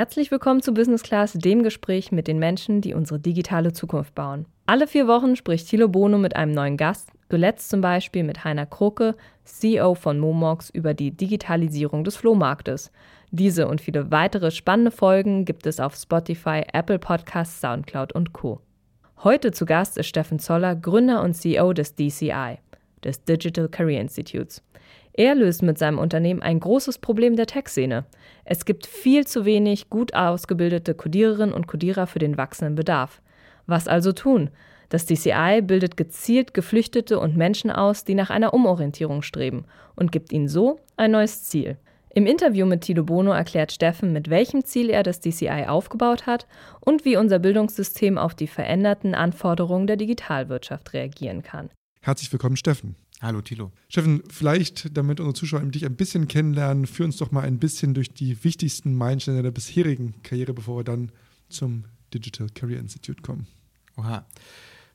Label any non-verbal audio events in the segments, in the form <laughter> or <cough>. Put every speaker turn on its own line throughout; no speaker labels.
Herzlich willkommen zu Business Class, dem Gespräch mit den Menschen, die unsere digitale Zukunft bauen. Alle vier Wochen spricht Thilo Bono mit einem neuen Gast, zuletzt zum Beispiel mit Heiner Kroke, CEO von Momox, über die Digitalisierung des Flohmarktes. Diese und viele weitere spannende Folgen gibt es auf Spotify, Apple Podcasts, Soundcloud und Co. Heute zu Gast ist Steffen Zoller, Gründer und CEO des DCI, des Digital Career Institutes. Er löst mit seinem Unternehmen ein großes Problem der Tech-Szene. Es gibt viel zu wenig gut ausgebildete Codiererinnen und Codierer für den wachsenden Bedarf. Was also tun? Das DCI bildet gezielt Geflüchtete und Menschen aus, die nach einer Umorientierung streben und gibt ihnen so ein neues Ziel. Im Interview mit Tilo Bono erklärt Steffen, mit welchem Ziel er das DCI aufgebaut hat und wie unser Bildungssystem auf die veränderten Anforderungen der Digitalwirtschaft reagieren kann.
Herzlich willkommen, Steffen.
Hallo Thilo.
Steffen, vielleicht, damit unsere Zuschauer dich ein bisschen kennenlernen, führ uns doch mal ein bisschen durch die wichtigsten Meilensteine der bisherigen Karriere, bevor wir dann zum Digital Career Institute kommen.
Oha.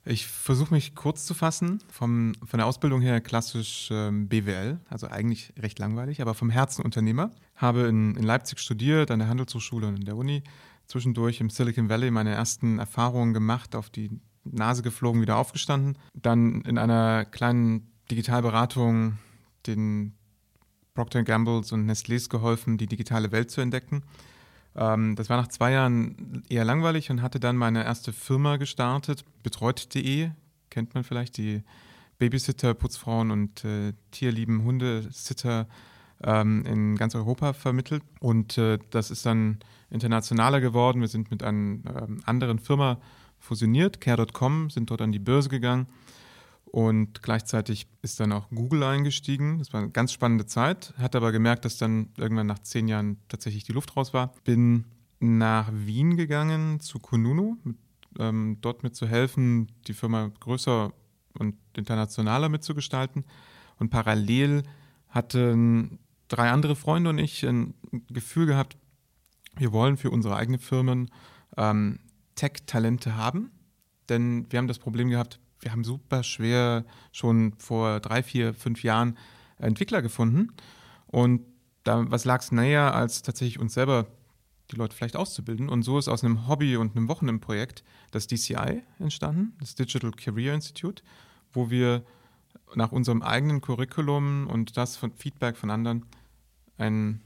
Ich versuche mich kurz zu fassen. Vom, von der Ausbildung her klassisch ähm, BWL, also eigentlich recht langweilig, aber vom Herzen Unternehmer. Habe in, in Leipzig studiert, an der Handelshochschule und in der Uni. Zwischendurch im Silicon Valley meine ersten Erfahrungen gemacht, auf die Nase geflogen, wieder aufgestanden. Dann in einer kleinen Digitalberatung den Procter Gambles und Nestlés geholfen, die digitale Welt zu entdecken. Ähm, das war nach zwei Jahren eher langweilig und hatte dann meine erste Firma gestartet, betreut.de, kennt man vielleicht, die Babysitter, Putzfrauen und äh, tierlieben Hundesitter ähm, in ganz Europa vermittelt. Und äh, das ist dann internationaler geworden. Wir sind mit einer ähm, anderen Firma fusioniert, care.com, sind dort an die Börse gegangen und gleichzeitig ist dann auch Google eingestiegen. Das war eine ganz spannende Zeit. Hat aber gemerkt, dass dann irgendwann nach zehn Jahren tatsächlich die Luft raus war. Bin nach Wien gegangen zu Kununu, mit, ähm, dort mitzuhelfen, die Firma größer und internationaler mitzugestalten. Und parallel hatten drei andere Freunde und ich ein Gefühl gehabt, wir wollen für unsere eigenen Firmen ähm, Tech-Talente haben. Denn wir haben das Problem gehabt, wir haben super schwer schon vor drei, vier, fünf Jahren Entwickler gefunden. Und da, was lag es näher, als tatsächlich uns selber die Leute vielleicht auszubilden. Und so ist aus einem Hobby und einem Wochenendprojekt das DCI entstanden, das Digital Career Institute, wo wir nach unserem eigenen Curriculum und das von Feedback von anderen ein,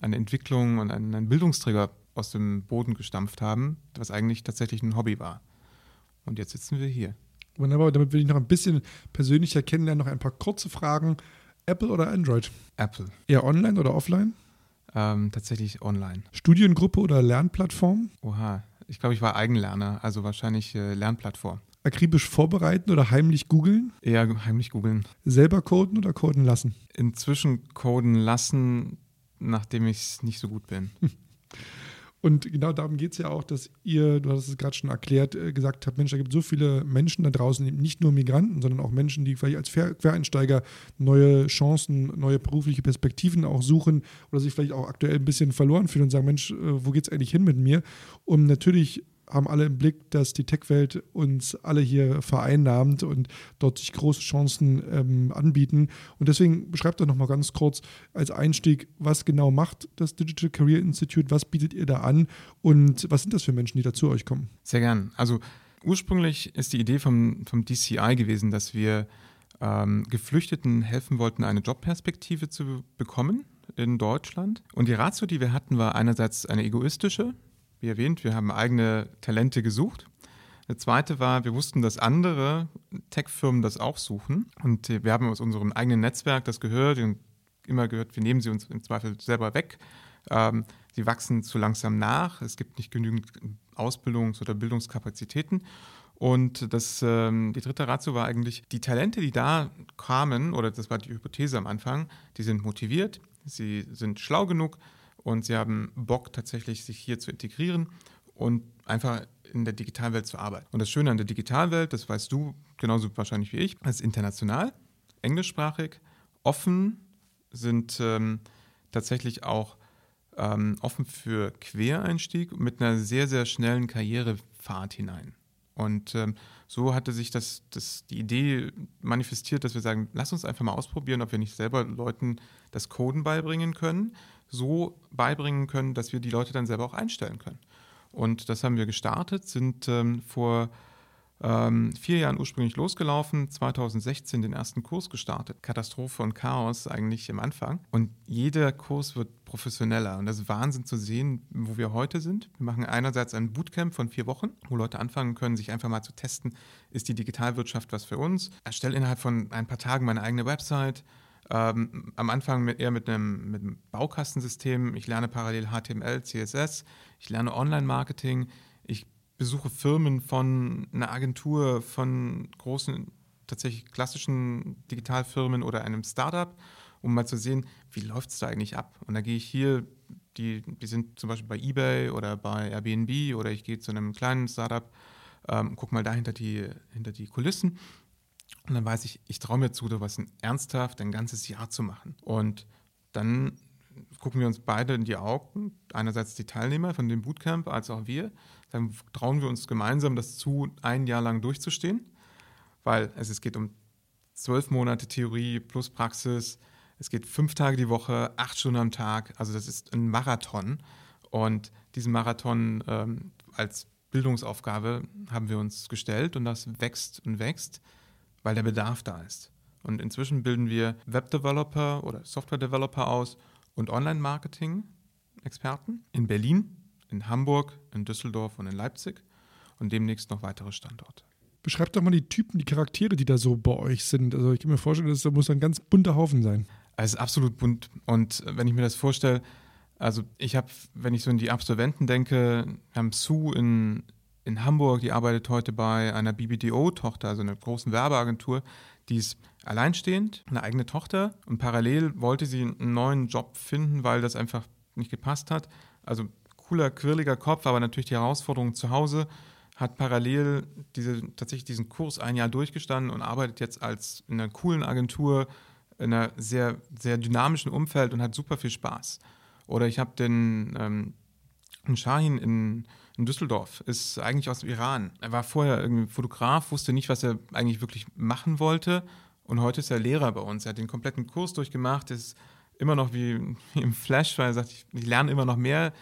eine Entwicklung und einen, einen Bildungsträger aus dem Boden gestampft haben, was eigentlich tatsächlich ein Hobby war. Und jetzt sitzen wir hier.
Wunderbar, damit will ich noch ein bisschen persönlicher kennenlernen. Noch ein paar kurze Fragen. Apple oder Android?
Apple.
Eher online oder offline?
Ähm, tatsächlich online.
Studiengruppe oder Lernplattform?
Oha, ich glaube, ich war Eigenlerner, also wahrscheinlich äh, Lernplattform.
Akribisch vorbereiten oder heimlich googeln?
Eher heimlich googeln.
Selber coden oder coden lassen?
Inzwischen coden lassen, nachdem ich nicht so gut bin. <laughs>
Und genau darum geht es ja auch, dass ihr, du hast es gerade schon erklärt, äh, gesagt habt, Mensch, da gibt es so viele Menschen da draußen, nicht nur Migranten, sondern auch Menschen, die vielleicht als Quereinsteiger neue Chancen, neue berufliche Perspektiven auch suchen oder sich vielleicht auch aktuell ein bisschen verloren fühlen und sagen, Mensch, äh, wo geht es eigentlich hin mit mir? Um natürlich haben alle im Blick, dass die Tech-Welt uns alle hier vereinnahmt und dort sich große Chancen ähm, anbieten. Und deswegen beschreibt doch nochmal ganz kurz als Einstieg, was genau macht das Digital Career Institute, was bietet ihr da an und was sind das für Menschen, die da zu euch kommen?
Sehr gern. Also ursprünglich ist die Idee vom, vom DCI gewesen, dass wir ähm, Geflüchteten helfen wollten, eine Jobperspektive zu bekommen in Deutschland. Und die Ratio, die wir hatten, war einerseits eine egoistische, wie erwähnt, wir haben eigene Talente gesucht. Der zweite war, wir wussten, dass andere Tech-Firmen das auch suchen. Und wir haben aus unserem eigenen Netzwerk das gehört und immer gehört, wir nehmen sie uns im Zweifel selber weg. Ähm, sie wachsen zu langsam nach. Es gibt nicht genügend Ausbildungs- oder Bildungskapazitäten. Und das, ähm, die dritte Ratio war eigentlich, die Talente, die da kamen, oder das war die Hypothese am Anfang, die sind motiviert, sie sind schlau genug, und sie haben Bock tatsächlich, sich hier zu integrieren und einfach in der Digitalwelt zu arbeiten. Und das Schöne an der Digitalwelt, das weißt du genauso wahrscheinlich wie ich, ist international, englischsprachig, offen, sind ähm, tatsächlich auch ähm, offen für Quereinstieg mit einer sehr, sehr schnellen Karrierefahrt hinein. Und ähm, so hatte sich das, das, die Idee manifestiert, dass wir sagen, lass uns einfach mal ausprobieren, ob wir nicht selber Leuten das Coden beibringen können. So beibringen können, dass wir die Leute dann selber auch einstellen können. Und das haben wir gestartet, sind ähm, vor ähm, vier Jahren ursprünglich losgelaufen, 2016 den ersten Kurs gestartet. Katastrophe und Chaos eigentlich im Anfang. Und jeder Kurs wird professioneller. Und das ist Wahnsinn zu sehen, wo wir heute sind. Wir machen einerseits ein Bootcamp von vier Wochen, wo Leute anfangen können, sich einfach mal zu testen, ist die Digitalwirtschaft was für uns. Erstelle innerhalb von ein paar Tagen meine eigene Website. Ähm, am Anfang mit, eher mit einem, mit einem Baukastensystem. Ich lerne parallel HTML, CSS. Ich lerne Online-Marketing. Ich besuche Firmen von einer Agentur, von großen, tatsächlich klassischen Digitalfirmen oder einem Startup, um mal zu sehen, wie läuft es da eigentlich ab. Und da gehe ich hier, die, die sind zum Beispiel bei eBay oder bei Airbnb oder ich gehe zu einem kleinen Startup, ähm, gucke mal da hinter die, hinter die Kulissen. Und dann weiß ich, ich traue mir zu, was ein ernsthaft ein ganzes Jahr zu machen. Und dann gucken wir uns beide in die Augen, einerseits die Teilnehmer von dem Bootcamp als auch wir, dann trauen wir uns gemeinsam das zu, ein Jahr lang durchzustehen, weil es, es geht um zwölf Monate Theorie plus Praxis, es geht fünf Tage die Woche, acht Stunden am Tag, also das ist ein Marathon. Und diesen Marathon ähm, als Bildungsaufgabe haben wir uns gestellt und das wächst und wächst, weil der Bedarf da ist. Und inzwischen bilden wir Webdeveloper oder Software-Developer aus und Online-Marketing-Experten in Berlin, in Hamburg, in Düsseldorf und in Leipzig und demnächst noch weitere Standorte.
Beschreibt doch mal die Typen, die Charaktere, die da so bei euch sind. Also ich kann mir vorstellen, das muss ein ganz bunter Haufen sein.
Es ist absolut bunt. Und wenn ich mir das vorstelle, also ich habe, wenn ich so in die Absolventen denke, wir haben Sue in, in Hamburg, die arbeitet heute bei einer BBDO-Tochter, also einer großen Werbeagentur. Die ist alleinstehend, eine eigene Tochter und parallel wollte sie einen neuen Job finden, weil das einfach nicht gepasst hat. Also cooler, quirliger Kopf, aber natürlich die Herausforderung zu Hause. Hat parallel diese, tatsächlich diesen Kurs ein Jahr durchgestanden und arbeitet jetzt als in einer coolen Agentur, in einer sehr, sehr dynamischen Umfeld und hat super viel Spaß. Oder ich habe den ähm, Shahin in, in Düsseldorf, ist eigentlich aus dem Iran. Er war vorher irgendwie Fotograf, wusste nicht, was er eigentlich wirklich machen wollte. Und heute ist er Lehrer bei uns. Er hat den kompletten Kurs durchgemacht, ist immer noch wie, im Flash, weil er sagt, ich, ich lerne immer noch mehr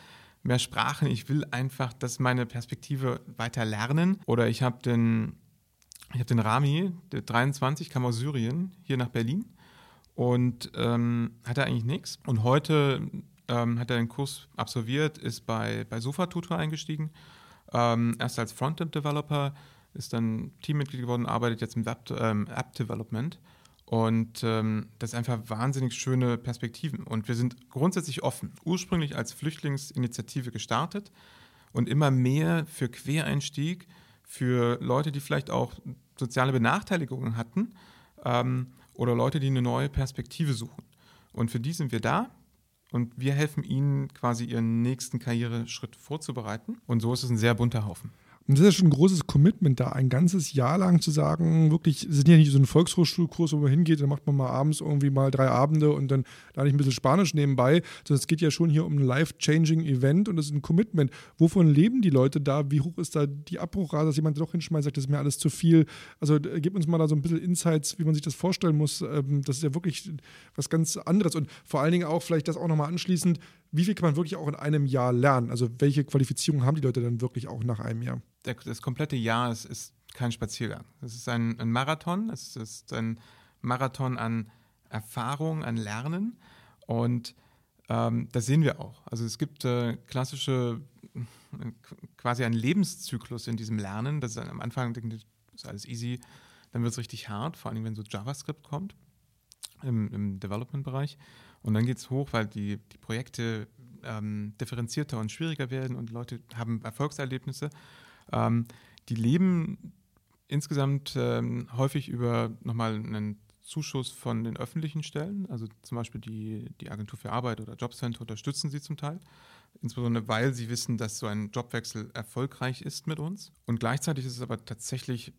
mehr Sprachen. Ich will einfach, dass meine Perspektive weiter lernen. Oder ich habe den, ich den Rami, der 23, kam aus Syrien, hier nach Berlin und ähm, hatte eigentlich nichts. Und heute ähm, hat er den Kurs absolviert, ist bei, bei SofaTutor eingestiegen, ähm, erst als Frontend-Developer, ist dann Teammitglied geworden, arbeitet jetzt im ähm, App-Development. Und ähm, das ist einfach wahnsinnig schöne Perspektiven. Und wir sind grundsätzlich offen. Ursprünglich als Flüchtlingsinitiative gestartet und immer mehr für Quereinstieg, für Leute, die vielleicht auch soziale Benachteiligungen hatten ähm, oder Leute, die eine neue Perspektive suchen. Und für die sind wir da und wir helfen ihnen quasi ihren nächsten Karriereschritt vorzubereiten. Und so ist es ein sehr bunter Haufen.
Und das ist schon ein großes Commitment, da ein ganzes Jahr lang zu sagen, wirklich, es ist ja nicht so ein Volkshochschulkurs, wo man hingeht, dann macht man mal abends irgendwie mal drei Abende und dann lerne ich ein bisschen Spanisch nebenbei, sondern es geht ja schon hier um ein life-changing Event und das ist ein Commitment. Wovon leben die Leute da? Wie hoch ist da die Abbruchrate, dass jemand doch hinschmeißt, sagt, das ist mir alles zu viel? Also äh, gib uns mal da so ein bisschen Insights, wie man sich das vorstellen muss. Ähm, das ist ja wirklich was ganz anderes und vor allen Dingen auch vielleicht das auch nochmal anschließend, wie viel kann man wirklich auch in einem Jahr lernen? Also welche Qualifizierung haben die Leute dann wirklich auch nach einem Jahr?
Das komplette Jahr ist, ist kein Spaziergang. Es ist ein, ein Marathon, es ist ein Marathon an Erfahrung, an Lernen und ähm, das sehen wir auch. Also es gibt äh, klassische, quasi einen Lebenszyklus in diesem Lernen. Das ist am Anfang das ist alles easy, dann wird es richtig hart, vor allem wenn so JavaScript kommt im, im Development-Bereich. Und dann geht es hoch, weil die, die Projekte ähm, differenzierter und schwieriger werden und Leute haben Erfolgserlebnisse. Ähm, die leben insgesamt ähm, häufig über nochmal einen Zuschuss von den öffentlichen Stellen, also zum Beispiel die, die Agentur für Arbeit oder Jobcenter unterstützen sie zum Teil, insbesondere weil sie wissen, dass so ein Jobwechsel erfolgreich ist mit uns. Und gleichzeitig ist es aber tatsächlich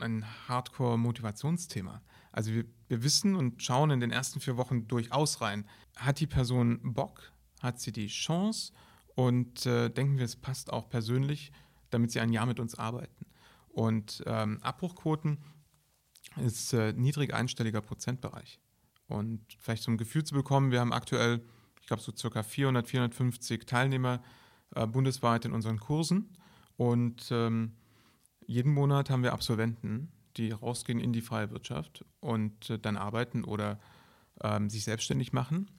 ein Hardcore-Motivationsthema. Also wir, wir wissen und schauen in den ersten vier Wochen durchaus rein. Hat die Person Bock? Hat sie die Chance? Und äh, denken wir, es passt auch persönlich, damit sie ein Jahr mit uns arbeiten. Und ähm, Abbruchquoten ist äh, niedrig einstelliger Prozentbereich. Und vielleicht zum Gefühl zu bekommen, wir haben aktuell, ich glaube, so circa 400, 450 Teilnehmer äh, bundesweit in unseren Kursen. Und ähm, jeden Monat haben wir Absolventen, die rausgehen in die freie Wirtschaft und äh, dann arbeiten oder ähm, sich selbstständig machen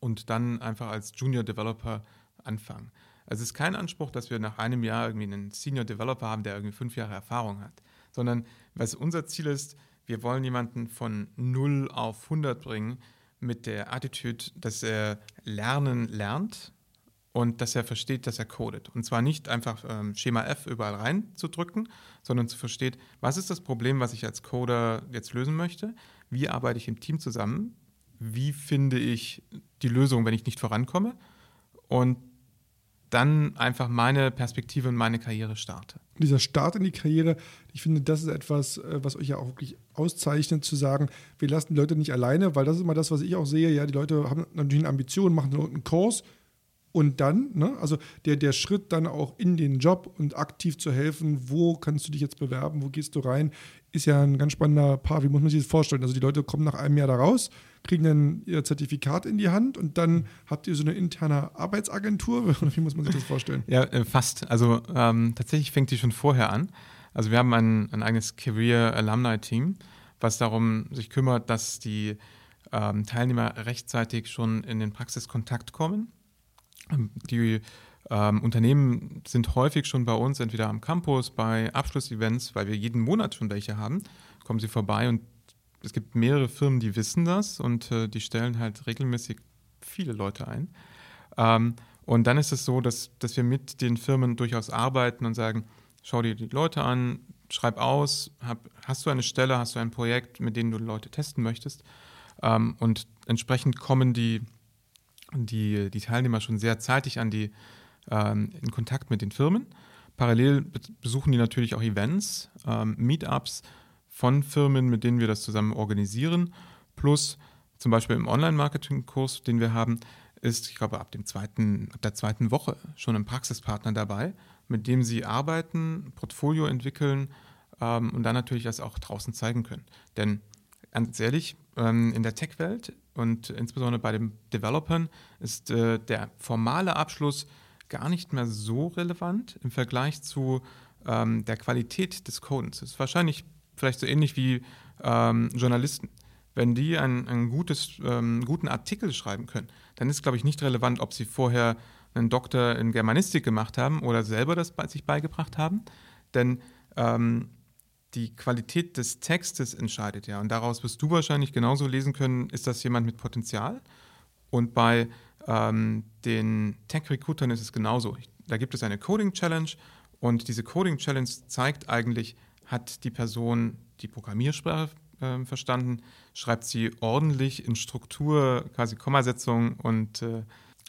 und dann einfach als Junior Developer anfangen. Also es ist kein Anspruch, dass wir nach einem Jahr irgendwie einen Senior Developer haben, der irgendwie fünf Jahre Erfahrung hat, sondern was unser Ziel ist, wir wollen jemanden von 0 auf 100 bringen mit der Attitude, dass er lernen lernt und dass er versteht, dass er codet. Und zwar nicht einfach ähm, Schema F überall reinzudrücken, sondern zu versteht, was ist das Problem, was ich als Coder jetzt lösen möchte, wie arbeite ich im Team zusammen, wie finde ich die Lösung, wenn ich nicht vorankomme und dann einfach meine Perspektive und meine Karriere starte.
Dieser Start in die Karriere, ich finde, das ist etwas, äh, was euch ja auch wirklich auszeichnet, zu sagen, wir lassen die Leute nicht alleine, weil das ist immer das, was ich auch sehe. Ja, die Leute haben natürlich eine Ambition, machen einen Kurs und dann, ne, also der, der Schritt dann auch in den Job und aktiv zu helfen, wo kannst du dich jetzt bewerben, wo gehst du rein, ist ja ein ganz spannender Part. Wie muss man sich das vorstellen? Also die Leute kommen nach einem Jahr da raus, kriegen dann ihr Zertifikat in die Hand und dann habt ihr so eine interne Arbeitsagentur. <laughs> Wie muss man sich das vorstellen?
Ja, äh, fast. Also ähm, tatsächlich fängt die schon vorher an. Also wir haben ein, ein eigenes Career Alumni Team, was darum sich kümmert, dass die ähm, Teilnehmer rechtzeitig schon in den Praxiskontakt kommen. Die ähm, Unternehmen sind häufig schon bei uns, entweder am Campus, bei Abschlussevents, weil wir jeden Monat schon welche haben, kommen sie vorbei und es gibt mehrere Firmen, die wissen das und äh, die stellen halt regelmäßig viele Leute ein. Ähm, und dann ist es so, dass, dass wir mit den Firmen durchaus arbeiten und sagen, schau dir die Leute an, schreib aus, hab, hast du eine Stelle, hast du ein Projekt, mit dem du Leute testen möchtest. Ähm, und entsprechend kommen die, die, die Teilnehmer schon sehr zeitig an die, ähm, in Kontakt mit den Firmen. Parallel besuchen die natürlich auch Events, ähm, Meetups von Firmen, mit denen wir das zusammen organisieren. Plus zum Beispiel im Online-Marketing-Kurs, den wir haben, ist, ich glaube, ab, dem zweiten, ab der zweiten Woche schon ein Praxispartner dabei, mit dem sie arbeiten, Portfolio entwickeln ähm, und dann natürlich das auch draußen zeigen können. Denn ganz ehrlich, in der Tech-Welt und insbesondere bei den Developern ist äh, der formale Abschluss gar nicht mehr so relevant im Vergleich zu ähm, der Qualität des Codens. Es ist wahrscheinlich vielleicht so ähnlich wie ähm, Journalisten. Wenn die einen, einen gutes, ähm, guten Artikel schreiben können, dann ist, glaube ich, nicht relevant, ob sie vorher einen Doktor in Germanistik gemacht haben oder selber das bei sich beigebracht haben. Denn ähm, die Qualität des Textes entscheidet ja. Und daraus wirst du wahrscheinlich genauso lesen können, ist das jemand mit Potenzial? Und bei ähm, den Tech-Recruitern ist es genauso. Da gibt es eine Coding-Challenge und diese Coding-Challenge zeigt eigentlich, hat die Person die Programmiersprache äh, verstanden, schreibt sie ordentlich in Struktur, quasi Kommasetzung und äh,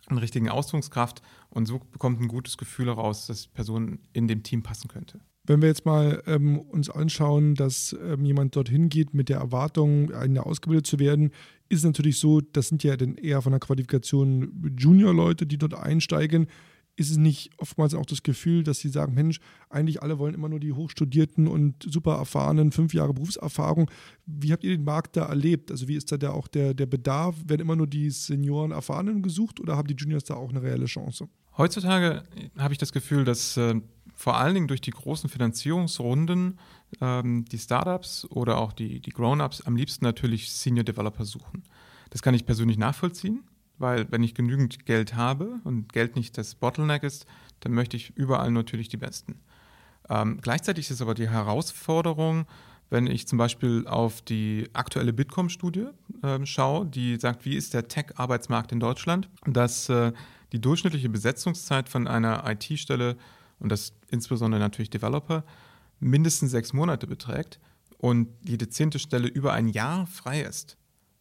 einen richtigen Ausdruckskraft und so bekommt ein gutes Gefühl heraus, dass die Person in dem Team passen könnte.
Wenn wir jetzt mal ähm, uns anschauen, dass ähm, jemand dorthin geht mit der Erwartung, eine ausgebildet zu werden, ist es natürlich so, das sind ja dann eher von der Qualifikation Junior-Leute, die dort einsteigen. Ist es nicht oftmals auch das Gefühl, dass sie sagen, Mensch, eigentlich alle wollen immer nur die Hochstudierten und super erfahrenen, fünf Jahre Berufserfahrung. Wie habt ihr den Markt da erlebt? Also wie ist da der, auch der, der Bedarf? Werden immer nur die Senioren, Erfahrenen gesucht oder haben die Juniors da auch eine reelle Chance?
Heutzutage habe ich das Gefühl, dass äh, vor allen Dingen durch die großen Finanzierungsrunden ähm, die Startups oder auch die, die Grown-ups am liebsten natürlich Senior Developer suchen. Das kann ich persönlich nachvollziehen, weil wenn ich genügend Geld habe und Geld nicht das Bottleneck ist, dann möchte ich überall natürlich die Besten. Ähm, gleichzeitig ist aber die Herausforderung, wenn ich zum Beispiel auf die aktuelle Bitkom-Studie äh, schaue, die sagt, wie ist der Tech-Arbeitsmarkt in Deutschland, dass äh, die durchschnittliche Besetzungszeit von einer IT-Stelle und das insbesondere natürlich Developer, mindestens sechs Monate beträgt und jede zehnte Stelle über ein Jahr frei ist,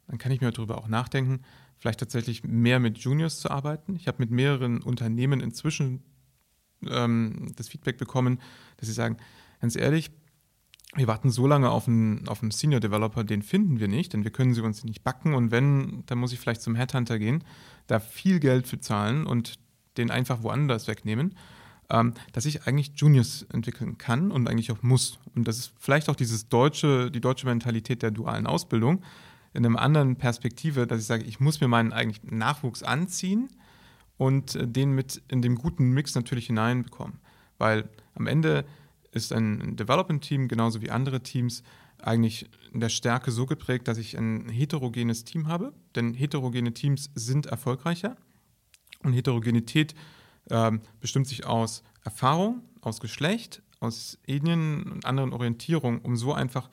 dann kann ich mir darüber auch nachdenken, vielleicht tatsächlich mehr mit Juniors zu arbeiten. Ich habe mit mehreren Unternehmen inzwischen ähm, das Feedback bekommen, dass sie sagen, ganz ehrlich, wir warten so lange auf einen, auf einen Senior Developer, den finden wir nicht, denn wir können sie uns nicht backen und wenn, dann muss ich vielleicht zum Headhunter gehen, da viel Geld für zahlen und den einfach woanders wegnehmen ähm, dass ich eigentlich Juniors entwickeln kann und eigentlich auch muss. Und das ist vielleicht auch dieses deutsche, die deutsche Mentalität der dualen Ausbildung. in einem anderen Perspektive, dass ich sage, ich muss mir meinen eigentlichen Nachwuchs anziehen und äh, den mit in dem guten Mix natürlich hineinbekommen. Weil am Ende ist ein Development-Team genauso wie andere Teams eigentlich in der Stärke so geprägt, dass ich ein heterogenes Team habe. Denn heterogene Teams sind erfolgreicher. Und Heterogenität äh, bestimmt sich aus Erfahrung, aus Geschlecht, aus Ethnien und anderen Orientierungen, um so einfach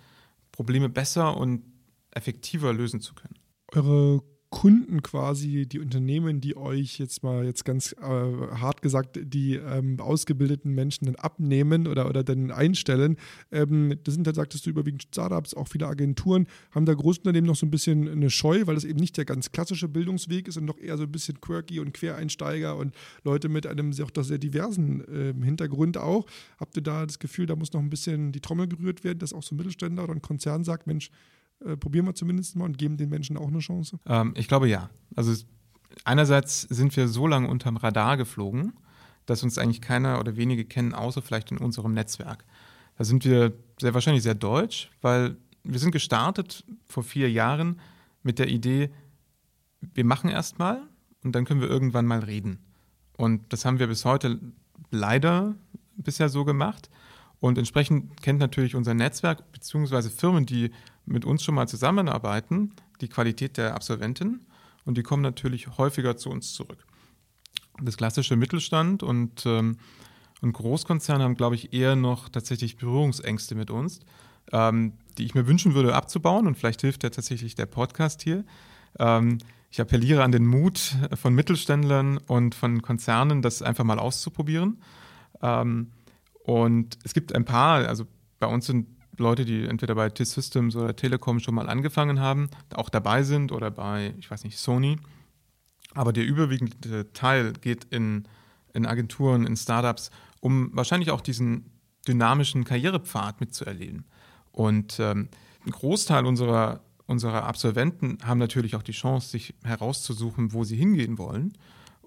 Probleme besser und effektiver lösen zu können.
Eure Kunden quasi, die Unternehmen, die euch jetzt mal jetzt ganz äh, hart gesagt, die ähm, ausgebildeten Menschen dann abnehmen oder, oder dann einstellen, ähm, das sind, da sagtest du, überwiegend Startups, auch viele Agenturen, haben da Großunternehmen noch so ein bisschen eine Scheu, weil das eben nicht der ganz klassische Bildungsweg ist und doch eher so ein bisschen quirky und Quereinsteiger und Leute mit einem auch sehr diversen äh, Hintergrund auch. Habt ihr da das Gefühl, da muss noch ein bisschen die Trommel gerührt werden, dass auch so ein Mittelständler oder ein Konzern sagt, Mensch, äh, probieren wir zumindest mal und geben den Menschen auch eine Chance?
Ähm, ich glaube ja. Also einerseits sind wir so lange unterm Radar geflogen, dass uns eigentlich keiner oder wenige kennen, außer vielleicht in unserem Netzwerk. Da sind wir sehr wahrscheinlich sehr deutsch, weil wir sind gestartet vor vier Jahren mit der Idee, wir machen erst mal und dann können wir irgendwann mal reden. Und das haben wir bis heute leider bisher so gemacht. Und entsprechend kennt natürlich unser Netzwerk bzw. Firmen, die mit uns schon mal zusammenarbeiten, die Qualität der Absolventen und die kommen natürlich häufiger zu uns zurück. Das klassische Mittelstand und, ähm, und Großkonzerne haben, glaube ich, eher noch tatsächlich Berührungsängste mit uns, ähm, die ich mir wünschen würde abzubauen und vielleicht hilft ja tatsächlich der Podcast hier. Ähm, ich appelliere an den Mut von Mittelständlern und von Konzernen, das einfach mal auszuprobieren. Ähm, und es gibt ein paar, also bei uns sind Leute, die entweder bei T-Systems oder Telekom schon mal angefangen haben, auch dabei sind oder bei, ich weiß nicht, Sony. Aber der überwiegende Teil geht in, in Agenturen, in Startups, um wahrscheinlich auch diesen dynamischen Karrierepfad mitzuerleben. Und ähm, ein Großteil unserer, unserer Absolventen haben natürlich auch die Chance, sich herauszusuchen, wo sie hingehen wollen.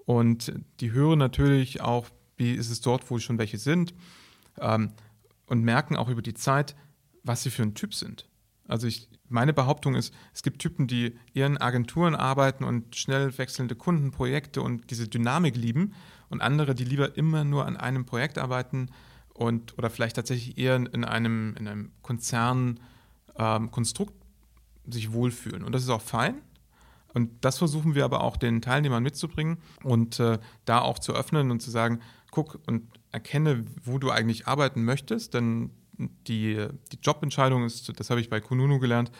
Und die hören natürlich auch, wie ist es dort, wo schon welche sind, ähm, und merken auch über die Zeit, was sie für ein Typ sind. Also ich, meine Behauptung ist, es gibt Typen, die eher in Agenturen arbeiten und schnell wechselnde Kundenprojekte und diese Dynamik lieben und andere, die lieber immer nur an einem Projekt arbeiten und oder vielleicht tatsächlich eher in einem, in einem Konzernkonstrukt ähm, sich wohlfühlen. Und das ist auch fein. Und das versuchen wir aber auch den Teilnehmern mitzubringen und äh, da auch zu öffnen und zu sagen, guck und erkenne, wo du eigentlich arbeiten möchtest, denn die, die Jobentscheidung ist, das habe ich bei Kununu gelernt,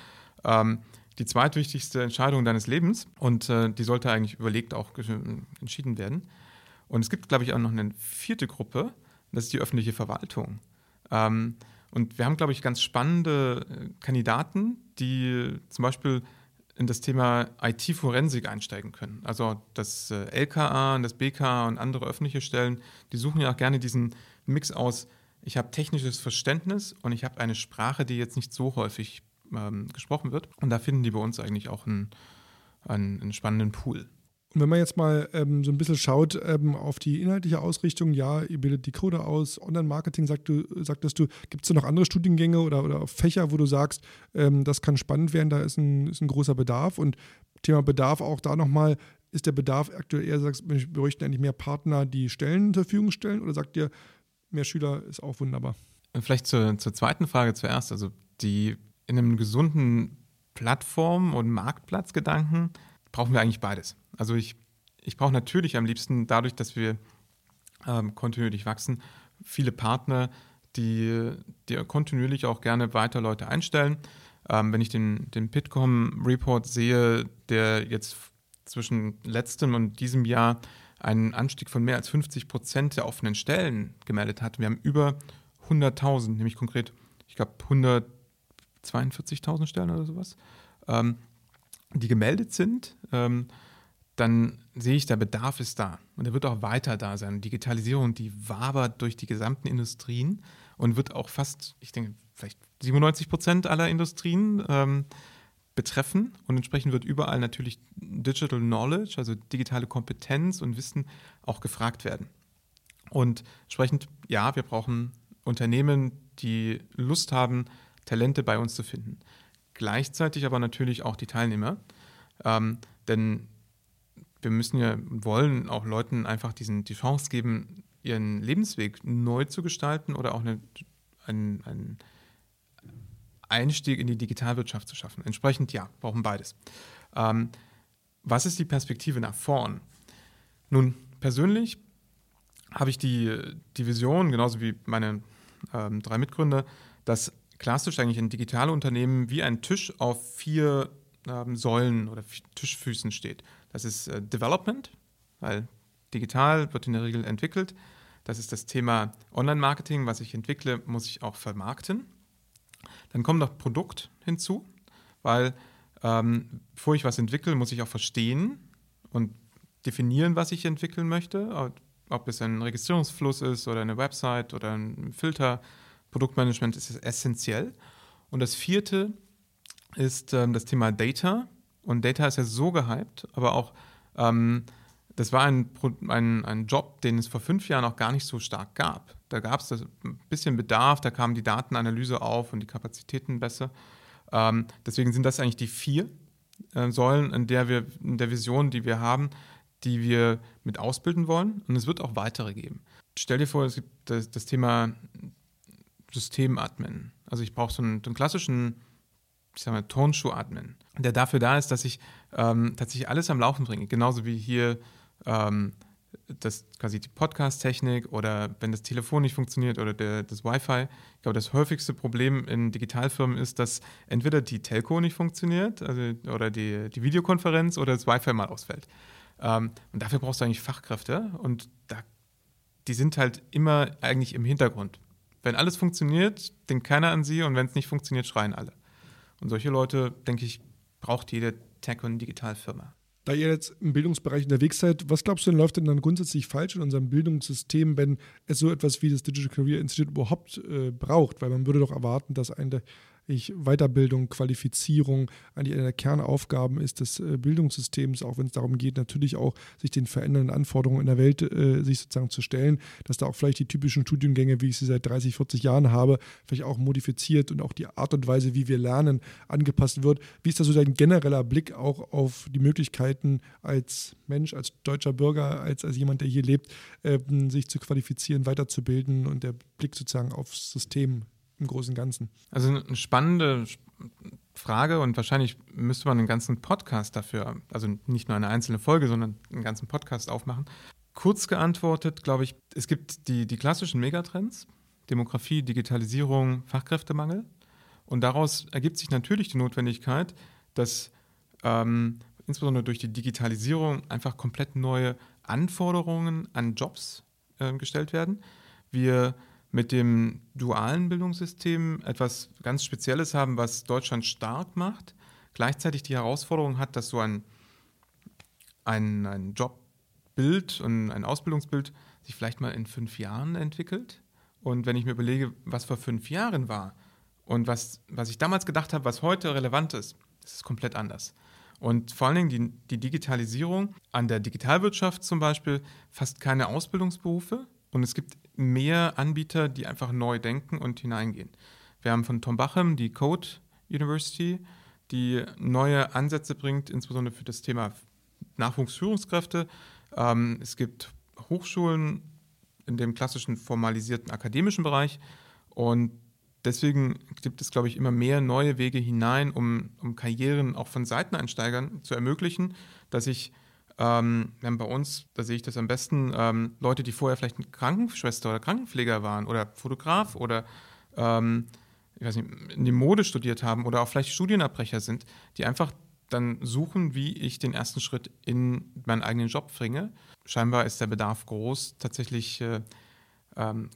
ähm, die zweitwichtigste Entscheidung deines Lebens und äh, die sollte eigentlich überlegt auch entschieden werden. Und es gibt, glaube ich, auch noch eine vierte Gruppe, das ist die öffentliche Verwaltung. Ähm, und wir haben, glaube ich, ganz spannende äh, Kandidaten, die zum Beispiel in das Thema IT-Forensik einsteigen können. Also das äh, LKA und das BKA und andere öffentliche Stellen, die suchen ja auch gerne diesen Mix aus ich habe technisches Verständnis und ich habe eine Sprache, die jetzt nicht so häufig ähm, gesprochen wird. Und da finden die bei uns eigentlich auch einen, einen, einen spannenden Pool.
Und wenn man jetzt mal ähm, so ein bisschen schaut ähm, auf die inhaltliche Ausrichtung, ja, ihr bildet die Coder aus, Online-Marketing, sagt du, sagtest du, gibt es da noch andere Studiengänge oder, oder Fächer, wo du sagst, ähm, das kann spannend werden, da ist ein, ist ein großer Bedarf. Und Thema Bedarf auch da nochmal, ist der Bedarf aktuell eher, sagst wir bräuchten eigentlich mehr Partner, die Stellen zur Verfügung stellen? Oder sagt ihr, mehr Schüler ist auch wunderbar.
Vielleicht zur, zur zweiten Frage zuerst. Also die in einem gesunden Plattform- und Marktplatzgedanken brauchen wir eigentlich beides. Also ich, ich brauche natürlich am liebsten dadurch, dass wir ähm, kontinuierlich wachsen, viele Partner, die, die kontinuierlich auch gerne weiter Leute einstellen. Ähm, wenn ich den, den Pitcom-Report sehe, der jetzt zwischen letztem und diesem Jahr einen Anstieg von mehr als 50 Prozent der offenen Stellen gemeldet hat. Wir haben über 100.000, nämlich konkret, ich glaube 142.000 Stellen oder sowas, ähm, die gemeldet sind. Ähm, dann sehe ich, der Bedarf ist da und er wird auch weiter da sein. Digitalisierung, die wabert durch die gesamten Industrien und wird auch fast, ich denke, vielleicht 97 Prozent aller Industrien ähm, betreffen und entsprechend wird überall natürlich Digital Knowledge, also digitale Kompetenz und Wissen auch gefragt werden. Und entsprechend, ja, wir brauchen Unternehmen, die Lust haben, Talente bei uns zu finden. gleichzeitig aber natürlich auch die Teilnehmer. Ähm, denn wir müssen ja wollen auch Leuten einfach diesen, die Chance geben, ihren Lebensweg neu zu gestalten oder auch eine, einen, einen Einstieg in die Digitalwirtschaft zu schaffen. Entsprechend ja, brauchen beides. Ähm, was ist die Perspektive nach vorn? Nun, persönlich habe ich die, die Vision, genauso wie meine ähm, drei Mitgründer, dass klassisch eigentlich ein digitales Unternehmen wie ein Tisch auf vier ähm, Säulen oder Tischfüßen steht. Das ist äh, Development, weil digital wird in der Regel entwickelt. Das ist das Thema Online-Marketing. Was ich entwickle, muss ich auch vermarkten. Dann kommt noch Produkt hinzu, weil ähm, bevor ich was entwickle, muss ich auch verstehen und definieren, was ich entwickeln möchte. Ob es ein Registrierungsfluss ist oder eine Website oder ein Filter. Produktmanagement ist essentiell. Und das vierte ist ähm, das Thema Data. Und Data ist ja so gehypt, aber auch ähm, das war ein, ein, ein Job, den es vor fünf Jahren auch gar nicht so stark gab. Da gab es ein bisschen Bedarf, da kam die Datenanalyse auf und die Kapazitäten besser. Ähm, deswegen sind das eigentlich die vier äh, Säulen, in der wir, in der Vision, die wir haben, die wir mit ausbilden wollen. Und es wird auch weitere geben. Stell dir vor, es gibt das, das Thema Systemadmin. Also ich brauche so einen, so einen klassischen ich sag mal, Turnschuh-Admin, der dafür da ist, dass ich ähm, tatsächlich alles am Laufen bringe. Genauso wie hier ähm, das quasi die Podcast-Technik oder wenn das Telefon nicht funktioniert oder der, das Wi-Fi. Ich glaube, das häufigste Problem in Digitalfirmen ist, dass entweder die Telco nicht funktioniert also, oder die, die Videokonferenz oder das Wi-Fi mal ausfällt. Ähm, und dafür brauchst du eigentlich Fachkräfte und da, die sind halt immer eigentlich im Hintergrund. Wenn alles funktioniert, denkt keiner an sie und wenn es nicht funktioniert, schreien alle. Und solche Leute, denke ich, braucht jede Tech- und Digitalfirma.
Da ihr jetzt im Bildungsbereich unterwegs seid, was glaubst du denn, läuft denn dann grundsätzlich falsch in unserem Bildungssystem, wenn es so etwas wie das Digital Career Institute überhaupt äh, braucht? Weil man würde doch erwarten, dass eine ich Weiterbildung, Qualifizierung eigentlich eine der Kernaufgaben ist des äh, Bildungssystems, auch wenn es darum geht, natürlich auch sich den verändernden Anforderungen in der Welt äh, sich sozusagen zu stellen, dass da auch vielleicht die typischen Studiengänge, wie ich sie seit 30, 40 Jahren habe, vielleicht auch modifiziert und auch die Art und Weise, wie wir lernen, angepasst wird. Wie ist da so dein genereller Blick auch auf die Möglichkeiten als Mensch, als deutscher Bürger, als, als jemand, der hier lebt, äh, sich zu qualifizieren, weiterzubilden und der Blick sozusagen aufs System im Großen und Ganzen?
Also eine spannende Frage und wahrscheinlich müsste man einen ganzen Podcast dafür, also nicht nur eine einzelne Folge, sondern einen ganzen Podcast aufmachen. Kurz geantwortet, glaube ich, es gibt die, die klassischen Megatrends, Demografie, Digitalisierung, Fachkräftemangel. Und daraus ergibt sich natürlich die Notwendigkeit, dass ähm, insbesondere durch die Digitalisierung einfach komplett neue Anforderungen an Jobs äh, gestellt werden. Wir mit dem dualen Bildungssystem etwas ganz Spezielles haben, was Deutschland stark macht, gleichzeitig die Herausforderung hat, dass so ein, ein, ein Jobbild und ein Ausbildungsbild sich vielleicht mal in fünf Jahren entwickelt. Und wenn ich mir überlege, was vor fünf Jahren war und was, was ich damals gedacht habe, was heute relevant ist, ist komplett anders. Und vor allen Dingen die, die Digitalisierung an der Digitalwirtschaft zum Beispiel fast keine Ausbildungsberufe, und es gibt mehr Anbieter, die einfach neu denken und hineingehen. Wir haben von Tom Bachem die Code University, die neue Ansätze bringt, insbesondere für das Thema Nachwuchsführungskräfte. Ähm, es gibt Hochschulen in dem klassischen formalisierten akademischen Bereich und deswegen gibt es, glaube ich, immer mehr neue Wege hinein, um, um Karrieren auch von Seiteneinsteigern zu ermöglichen, dass ich ähm, wir haben bei uns, da sehe ich das am besten, ähm, Leute, die vorher vielleicht Krankenschwester oder Krankenpfleger waren oder Fotograf oder ähm, ich weiß nicht, in die Mode studiert haben oder auch vielleicht Studienabbrecher sind, die einfach dann suchen, wie ich den ersten Schritt in meinen eigenen Job bringe. Scheinbar ist der Bedarf groß, tatsächlich äh,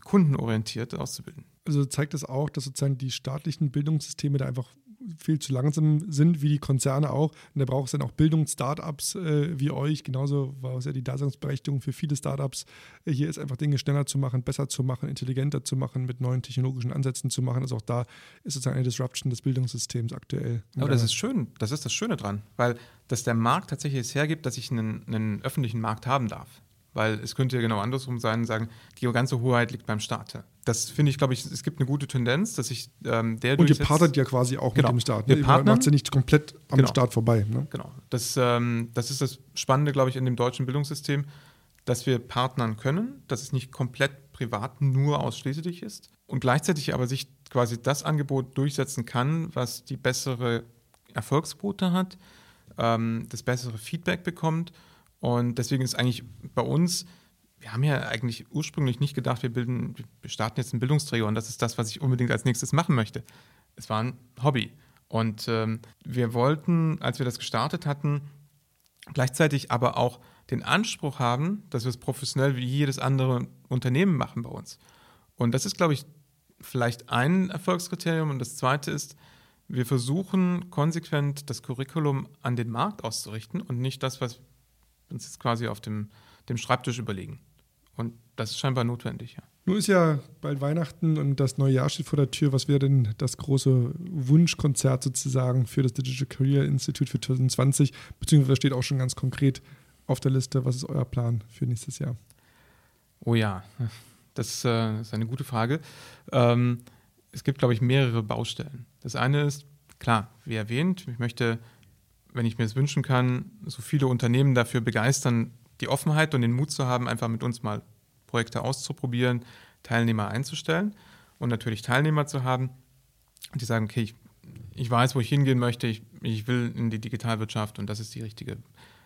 kundenorientiert auszubilden.
Also zeigt das auch, dass sozusagen die staatlichen Bildungssysteme da einfach viel zu langsam sind, wie die Konzerne auch. Und da braucht es dann auch Bildungs-Startups äh, wie euch. Genauso war es ja die Daseinsberechtigung für viele Startups. Äh, hier ist einfach Dinge schneller zu machen, besser zu machen, intelligenter zu machen, mit neuen technologischen Ansätzen zu machen. Also auch da ist sozusagen eine Disruption des Bildungssystems aktuell.
Aber das ist schön. Das ist das Schöne dran, weil dass der Markt tatsächlich es hergibt, dass ich einen, einen öffentlichen Markt haben darf. Weil es könnte ja genau andersrum sein und sagen, die ganze Hoheit liegt beim Staat. Das finde ich, glaube ich, es gibt eine gute Tendenz, dass sich ähm, der
Und ihr partnert ja quasi auch
genau.
mit dem Staat. Ne? Ihr macht ja nicht komplett am
Genau.
Staat vorbei. Ne?
Genau. Das, ähm, das ist das Spannende, glaube ich, in dem deutschen Bildungssystem, dass wir partnern können, dass es nicht komplett privat nur ausschließlich ist und gleichzeitig aber sich quasi das Angebot durchsetzen kann, was die bessere Erfolgsquote hat, ähm, das bessere Feedback bekommt. Und deswegen ist eigentlich bei uns, wir haben ja eigentlich ursprünglich nicht gedacht, wir bilden, wir starten jetzt einen Bildungsträger und das ist das, was ich unbedingt als nächstes machen möchte. Es war ein Hobby. Und ähm, wir wollten, als wir das gestartet hatten, gleichzeitig aber auch den Anspruch haben, dass wir es professionell wie jedes andere Unternehmen machen bei uns. Und das ist, glaube ich, vielleicht ein Erfolgskriterium. Und das zweite ist, wir versuchen konsequent das Curriculum an den Markt auszurichten und nicht das, was uns jetzt quasi auf dem, dem Schreibtisch überlegen. Und das ist scheinbar notwendig, ja.
Nun ist ja bald Weihnachten und das neue Jahr steht vor der Tür. Was wäre denn das große Wunschkonzert sozusagen für das Digital Career Institute für 2020? Beziehungsweise steht auch schon ganz konkret auf der Liste, was ist euer Plan für nächstes Jahr?
Oh ja, das äh, ist eine gute Frage. Ähm, es gibt, glaube ich, mehrere Baustellen. Das eine ist, klar, wie erwähnt, ich möchte, wenn ich mir es wünschen kann, so viele Unternehmen dafür begeistern, die Offenheit und den Mut zu haben, einfach mit uns mal Projekte auszuprobieren, Teilnehmer einzustellen und natürlich Teilnehmer zu haben, die sagen, okay, ich, ich weiß, wo ich hingehen möchte, ich, ich will in die Digitalwirtschaft und das ist die richtige,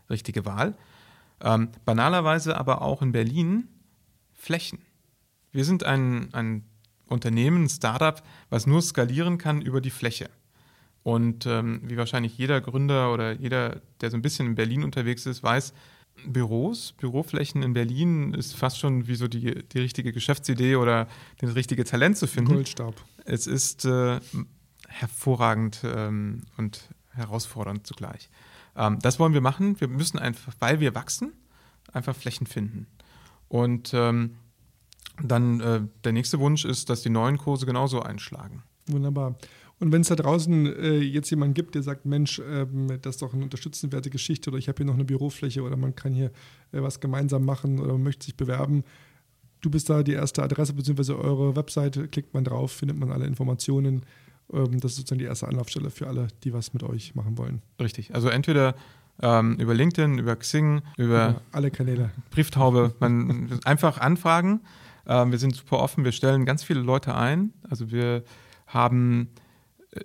richtige Wahl. Ähm, banalerweise aber auch in Berlin Flächen. Wir sind ein, ein Unternehmen, ein Startup, was nur skalieren kann über die Fläche. Und ähm, wie wahrscheinlich jeder Gründer oder jeder, der so ein bisschen in Berlin unterwegs ist, weiß, Büros, Büroflächen in Berlin ist fast schon wie so die, die richtige Geschäftsidee oder das richtige Talent zu finden.
Goldstab.
Es ist äh, hervorragend ähm, und herausfordernd zugleich. Ähm, das wollen wir machen. Wir müssen einfach, weil wir wachsen, einfach Flächen finden. Und ähm, dann äh, der nächste Wunsch ist, dass die neuen Kurse genauso einschlagen.
Wunderbar. Und wenn es da draußen äh, jetzt jemanden gibt, der sagt, Mensch, ähm, das ist doch eine unterstützenswerte Geschichte oder ich habe hier noch eine Bürofläche oder man kann hier äh, was gemeinsam machen oder man möchte sich bewerben, du bist da die erste Adresse bzw. eure Webseite, klickt man drauf, findet man alle Informationen. Ähm, das ist sozusagen die erste Anlaufstelle für alle, die was mit euch machen wollen.
Richtig. Also entweder ähm, über LinkedIn, über Xing, über
Ja, alle Kanäle.
Brieftaube. Man <laughs> einfach anfragen. Ähm, wir sind super offen. Wir stellen ganz viele Leute ein. Also wir haben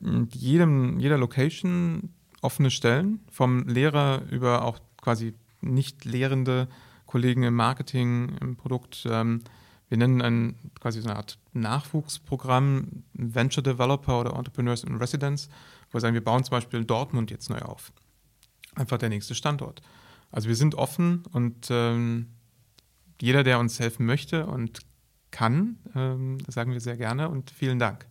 in jedem, jeder Location offene Stellen, vom Lehrer über auch quasi nicht lehrende Kollegen im Marketing, im Produkt. Ähm, wir nennen ein quasi so eine Art Nachwuchsprogramm, Venture Developer oder Entrepreneurs in Residence, wo wir sagen, wir bauen zum Beispiel Dortmund jetzt neu auf. Einfach der nächste Standort. Also wir sind offen und ähm, jeder, der uns helfen möchte und kann, ähm, das sagen wir sehr gerne und vielen Dank.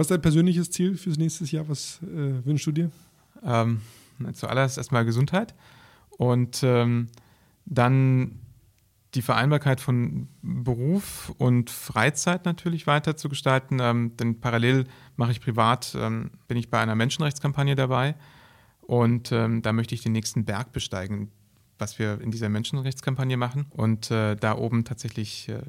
Was ist dein persönliches Ziel fürs nächste Jahr? Was äh, wünschst du dir?
Ähm, zuallererst erstmal Gesundheit und ähm, dann die Vereinbarkeit von Beruf und Freizeit natürlich weiter zu gestalten. Ähm, denn parallel mache ich privat, ähm, bin ich bei einer Menschenrechtskampagne dabei und ähm, da möchte ich den nächsten Berg besteigen, was wir in dieser Menschenrechtskampagne machen und äh, da oben tatsächlich äh,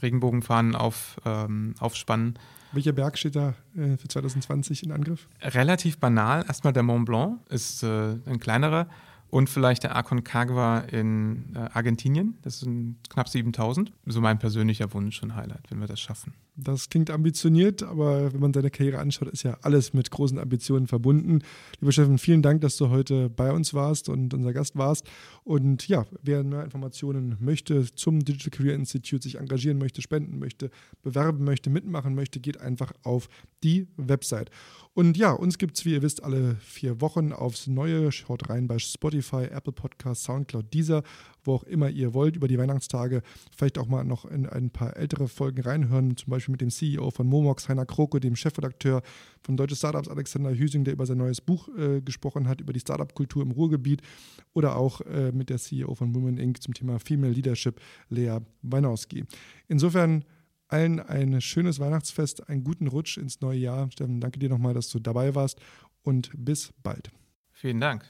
Regenbogenfahnen auf, ähm, aufspannen.
Welcher Berg steht da äh, für 2020 in Angriff?
Relativ banal. Erstmal der Mont Blanc ist äh, ein kleinerer und vielleicht der Aconcagua in äh, Argentinien. Das sind knapp 7000. So mein persönlicher Wunsch und Highlight, wenn wir das schaffen.
Das klingt ambitioniert, aber wenn man seine Karriere anschaut, ist ja alles mit großen Ambitionen verbunden. Lieber Steffen, vielen Dank, dass du heute bei uns warst und unser Gast warst. Und ja, wer mehr Informationen möchte zum Digital Career Institute, sich engagieren möchte, spenden möchte, bewerben möchte, mitmachen möchte, geht einfach auf die Website. Und ja, uns gibt es, wie ihr wisst, alle vier Wochen aufs Neue. Schaut rein bei Spotify, Apple Podcasts, Soundcloud, Deezer, wo auch immer ihr wollt, über die Weihnachtstage. Vielleicht auch mal noch in ein paar ältere Folgen reinhören, zum Beispiel mit dem CEO von Momox, Heiner Kroke, dem Chefredakteur von Deutsche Startups, Alexander Hüsing, der über sein neues Buch äh, gesprochen hat, über die Startup-Kultur im Ruhrgebiet. Oder auch äh, mit der CEO von Women Inc. zum Thema Female Leadership, Lea Weinowski. Insofern allen ein schönes Weihnachtsfest, einen guten Rutsch ins neue Jahr. Steffen, danke dir nochmal, dass du dabei warst und bis bald.
Vielen Dank.